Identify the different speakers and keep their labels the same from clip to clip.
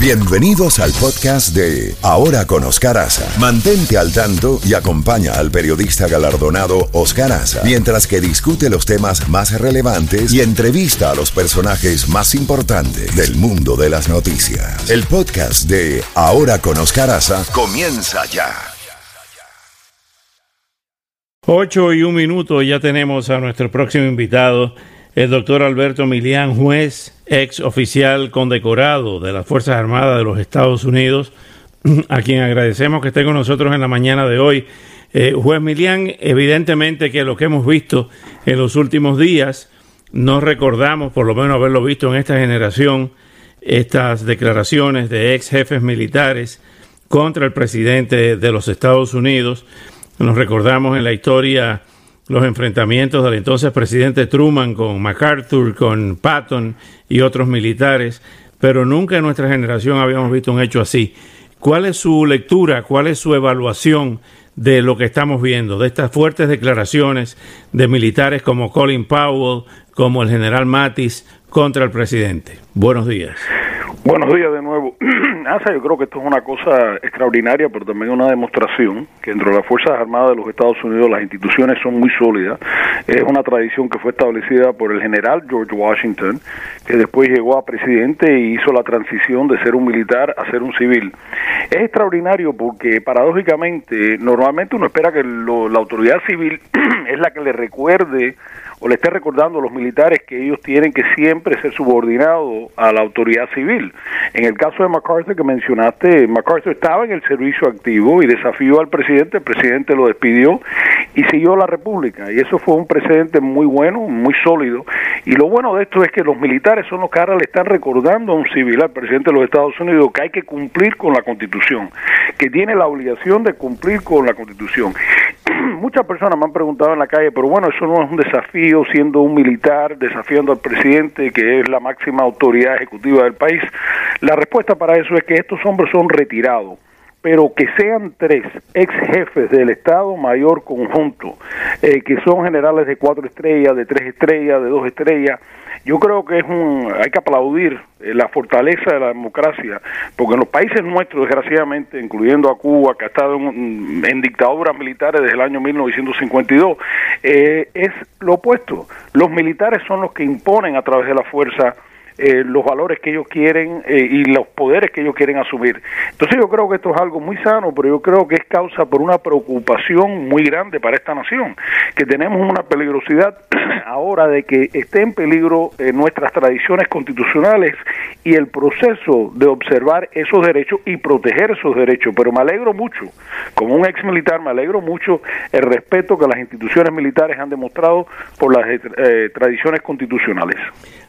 Speaker 1: Bienvenidos al podcast de Ahora con Oscar Aza. Mantente al tanto y acompaña al periodista galardonado Oscar Aza mientras que discute los temas más relevantes y entrevista a los personajes más importantes del mundo de las noticias. El podcast de Ahora con Oscar Aza comienza ya.
Speaker 2: 8 y un minuto ya tenemos a nuestro próximo invitado el doctor Alberto Milián, juez, ex oficial condecorado de las Fuerzas Armadas de los Estados Unidos, a quien agradecemos que esté con nosotros en la mañana de hoy. Eh, juez Milián, evidentemente que lo que hemos visto en los últimos días, no recordamos, por lo menos haberlo visto en esta generación, estas declaraciones de ex jefes militares contra el presidente de los Estados Unidos. Nos recordamos en la historia los enfrentamientos del entonces presidente Truman con MacArthur, con Patton y otros militares, pero nunca en nuestra generación habíamos visto un hecho así. ¿Cuál es su lectura, cuál es su evaluación de lo que estamos viendo, de estas fuertes declaraciones de militares como Colin Powell, como el general Mattis contra el presidente? Buenos días.
Speaker 3: Buenos días de nuevo. Asa, yo creo que esto es una cosa extraordinaria, pero también una demostración que dentro de las Fuerzas Armadas de los Estados Unidos las instituciones son muy sólidas. Es una tradición que fue establecida por el general George Washington, que después llegó a presidente y hizo la transición de ser un militar a ser un civil. Es extraordinario porque paradójicamente normalmente uno espera que la autoridad civil es la que le recuerde o le esté recordando a los militares que ellos tienen que siempre ser subordinados a la autoridad civil. En el caso de MacArthur que mencionaste, MacArthur estaba en el servicio activo y desafió al presidente, el presidente lo despidió y siguió la República. Y eso fue un precedente muy bueno, muy sólido. Y lo bueno de esto es que los militares son los que ahora le están recordando a un civil, al presidente de los Estados Unidos, que hay que cumplir con la Constitución, que tiene la obligación de cumplir con la Constitución. Muchas personas me han preguntado en la calle, pero bueno, eso no es un desafío siendo un militar, desafiando al presidente, que es la máxima autoridad ejecutiva del país? La respuesta para eso es que estos hombres son retirados pero que sean tres ex jefes del Estado Mayor Conjunto, eh, que son generales de cuatro estrellas, de tres estrellas, de dos estrellas, yo creo que es un, hay que aplaudir eh, la fortaleza de la democracia, porque en los países nuestros, desgraciadamente, incluyendo a Cuba, que ha estado en, en dictaduras militares desde el año 1952, eh, es lo opuesto. Los militares son los que imponen a través de la fuerza eh, los valores que ellos quieren eh, y los poderes que ellos quieren asumir. Entonces yo creo que esto es algo muy sano, pero yo creo que es causa por una preocupación muy grande para esta nación, que tenemos una peligrosidad ahora de que esté en peligro eh, nuestras tradiciones constitucionales y el proceso de observar esos derechos y proteger esos derechos. Pero me alegro mucho, como un ex militar, me alegro mucho el respeto que las instituciones militares han demostrado por las tradiciones constitucionales.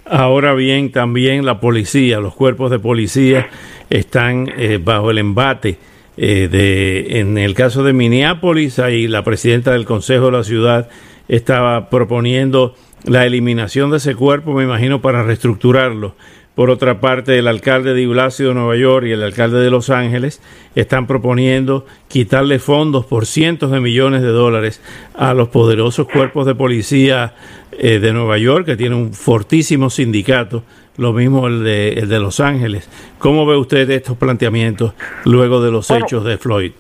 Speaker 2: Ahora bien, también la policía, los cuerpos de policía están eh, bajo el embate. Eh, de, en el caso de Minneapolis, ahí la presidenta del Consejo de la Ciudad estaba proponiendo la eliminación de ese cuerpo, me imagino, para reestructurarlo. Por otra parte, el alcalde de Blasio de Nueva York y el alcalde de Los Ángeles están proponiendo quitarle fondos por cientos de millones de dólares a los poderosos cuerpos de policía eh, de Nueva York, que tiene un fortísimo sindicato, lo mismo el de, el de Los Ángeles. ¿Cómo ve usted estos planteamientos luego de los hechos de Floyd?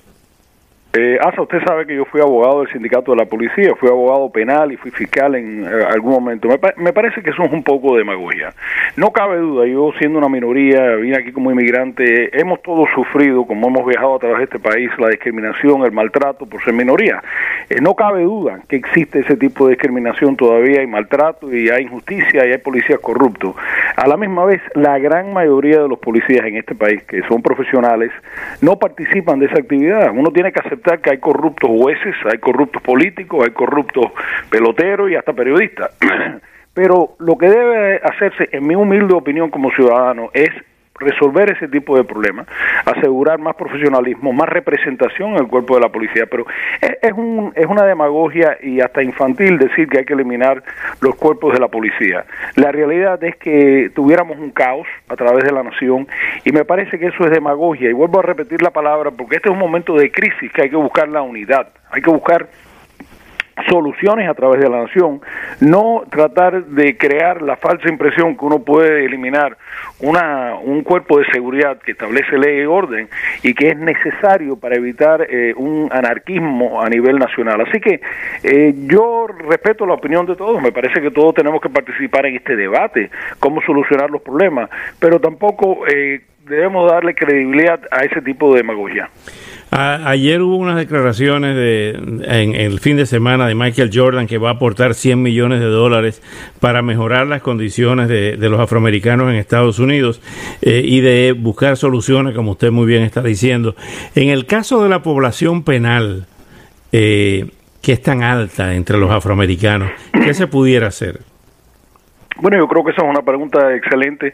Speaker 3: Eh, Asa, usted sabe que yo fui abogado del sindicato de la policía, fui abogado penal y fui fiscal en eh, algún momento. Me, parece que eso es un poco de demagogia. No cabe duda, yo siendo una minoría, vine aquí como inmigrante, hemos todos sufrido, como hemos viajado a través de este país, la discriminación, el maltrato por ser minoría. Eh, no cabe duda que existe ese tipo de discriminación todavía, hay maltrato y hay injusticia y hay policías corruptos. A la misma vez, la gran mayoría de los policías en este país, que son profesionales, no participan de esa actividad. Uno tiene que que hay corruptos jueces, hay corruptos políticos, hay corruptos peloteros y hasta periodistas. Pero lo que debe hacerse, en mi humilde opinión como ciudadano, es resolver ese tipo de problemas, asegurar más profesionalismo, más representación en el cuerpo de la policía, pero es, un, es una demagogia y hasta infantil decir que hay que eliminar los cuerpos de la policía. La realidad es que tuviéramos un caos a través de la nación y me parece que eso es demagogia y vuelvo a repetir la palabra porque este es un momento de crisis que hay que buscar la unidad, hay que buscar soluciones a través de la nación, no tratar de crear la falsa impresión que uno puede eliminar una, un cuerpo de seguridad que establece ley y orden y que es necesario para evitar eh, un anarquismo a nivel nacional. Así que eh, yo respeto la opinión de todos, me parece que todos tenemos que participar en este debate, cómo solucionar los problemas, pero tampoco eh, debemos darle credibilidad a ese tipo de demagogia
Speaker 2: ayer hubo unas declaraciones de, en, el fin de semana de Michael Jordan que va a aportar 100 millones de dólares para mejorar las condiciones de, los afroamericanos en Estados Unidos eh, y de buscar soluciones, como usted muy bien está diciendo. En el caso de la población penal, eh, que es tan alta entre los afroamericanos, ¿qué se pudiera hacer?
Speaker 3: Bueno, yo creo que esa es una pregunta excelente.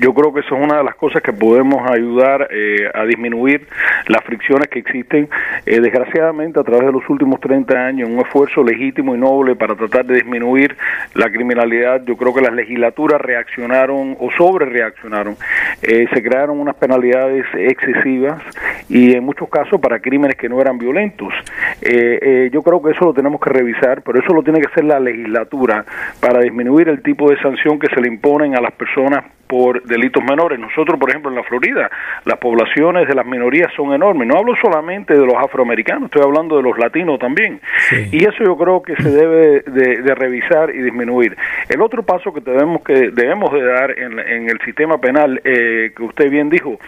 Speaker 3: Yo creo que eso es una de las cosas que podemos ayudar eh, a disminuir las fricciones que existen. Eh, desgraciadamente, a través de los últimos 30 años, un esfuerzo legítimo y noble para tratar de disminuir la criminalidad, yo creo que las legislaturas reaccionaron o sobre reaccionaron. Eh, se crearon unas penalidades excesivas y en muchos casos para crímenes que no eran violentos. yo creo que eso lo tenemos que revisar, pero eso lo tiene que hacer la legislatura para disminuir el tipo de sanción que se le imponen a las personas por delitos menores. Nosotros, por ejemplo, en la Florida, las poblaciones de las minorías son enormes. No hablo solamente de los afroamericanos, estoy hablando de los latinos también. Y eso yo creo que se debe de, revisar y disminuir. El otro paso que debemos que debemos de dar en, el sistema penal, eh, que usted bien dijo,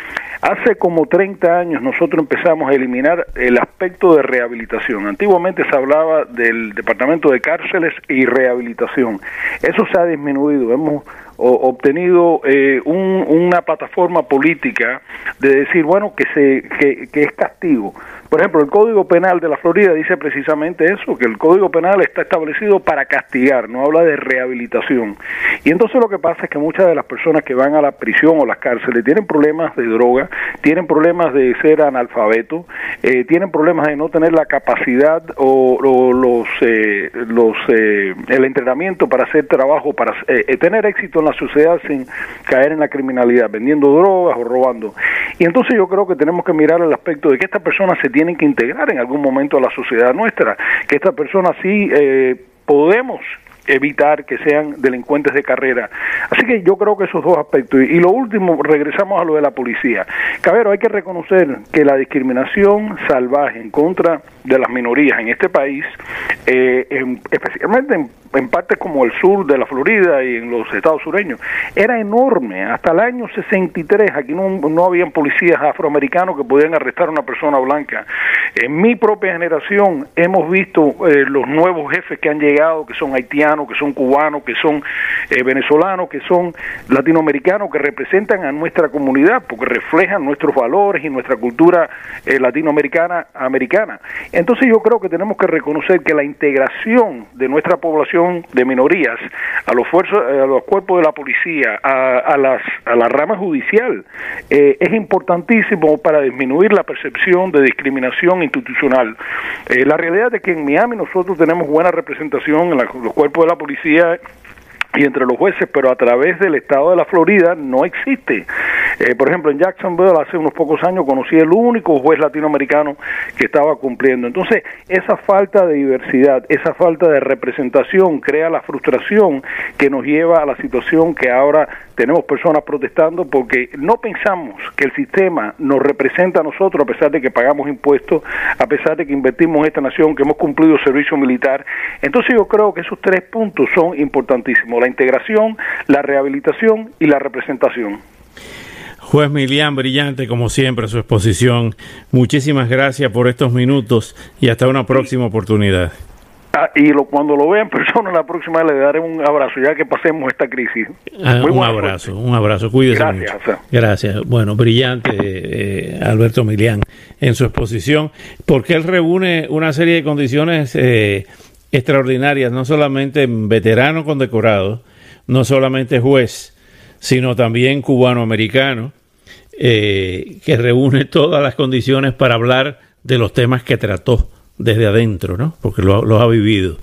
Speaker 3: hace como 30 años nosotros empezamos a eliminar el aspecto de rehabilitación. Antiguamente se hablaba del Departamento de Cárceles y Rehabilitación. Eso se ha disminuido. Hemos obtenido eh, una plataforma política de decir, bueno, que, se, que, es castigo. Por ejemplo, el Código Penal de la Florida dice precisamente eso, que el Código Penal está establecido para castigar, no habla de rehabilitación. Y entonces lo que pasa es que muchas de las personas que van a la prisión o las cárceles tienen problemas de droga, tienen problemas de ser analfabeto, eh, tienen problemas de no tener la capacidad o, los, eh, los eh, el entrenamiento para hacer trabajo, para tener éxito en la sociedad sin caer en la criminalidad, vendiendo drogas o robando. Y entonces yo creo que tenemos que mirar el aspecto de que estas personas se tienen que integrar en algún momento a la sociedad nuestra, que estas personas sí eh, podemos evitar que sean delincuentes de carrera. Así que yo creo que esos dos aspectos. Y, lo último, regresamos a lo de la policía. Cabero, hay que reconocer que la discriminación salvaje en contra de las minorías en este país, eh, especialmente en en partes como el sur de la Florida y en los estados sureños, era enorme. Hasta el año 63 aquí no, no habían policías afroamericanos que podían arrestar a una persona blanca. En mi propia generación hemos visto eh, los nuevos jefes que han llegado, que son haitianos, que son cubanos, que son eh, venezolanos, que son latinoamericanos, que representan a nuestra comunidad, porque reflejan nuestros valores y nuestra cultura eh, latinoamericana americana. Entonces yo creo que tenemos que reconocer que la integración de nuestra población de minorías, a los, fuerzas, eh, a los cuerpos de la policía, a, las, a la rama judicial, eh, es importantísimo para disminuir la percepción de discriminación institucional. Eh, la realidad es que en Miami nosotros tenemos buena representación en los cuerpos de la policía y entre los jueces, pero a través del estado de la Florida no existe. Eh, por ejemplo, en Jacksonville hace unos pocos años conocí el único juez latinoamericano que estaba cumpliendo. Entonces, esa falta de diversidad, esa falta de representación crea la frustración que nos lleva a la situación que ahora tenemos personas protestando porque no pensamos que el sistema nos representa a nosotros a pesar de que pagamos impuestos, a pesar de que invertimos en esta nación, que hemos cumplido servicio militar. Entonces yo creo que esos tres puntos son importantísimos, la integración, la rehabilitación y la representación.
Speaker 2: Juez Milian, brillante como siempre su exposición. Muchísimas gracias por estos minutos y hasta una próxima oportunidad.
Speaker 3: Ah, y lo, cuando lo vean personas la próxima le daré un abrazo ya que pasemos esta crisis.
Speaker 2: Ah, un abrazo, un abrazo, cuídese Gracias. Gracias. Bueno, brillante eh, Alberto Milian en su exposición, porque él reúne una serie de condiciones eh, extraordinarias, no solamente veterano condecorado, no solamente juez, sino también cubano-americano, eh, que reúne todas las condiciones para hablar de los temas que trató desde adentro, ¿no? Porque lo, lo ha vivido.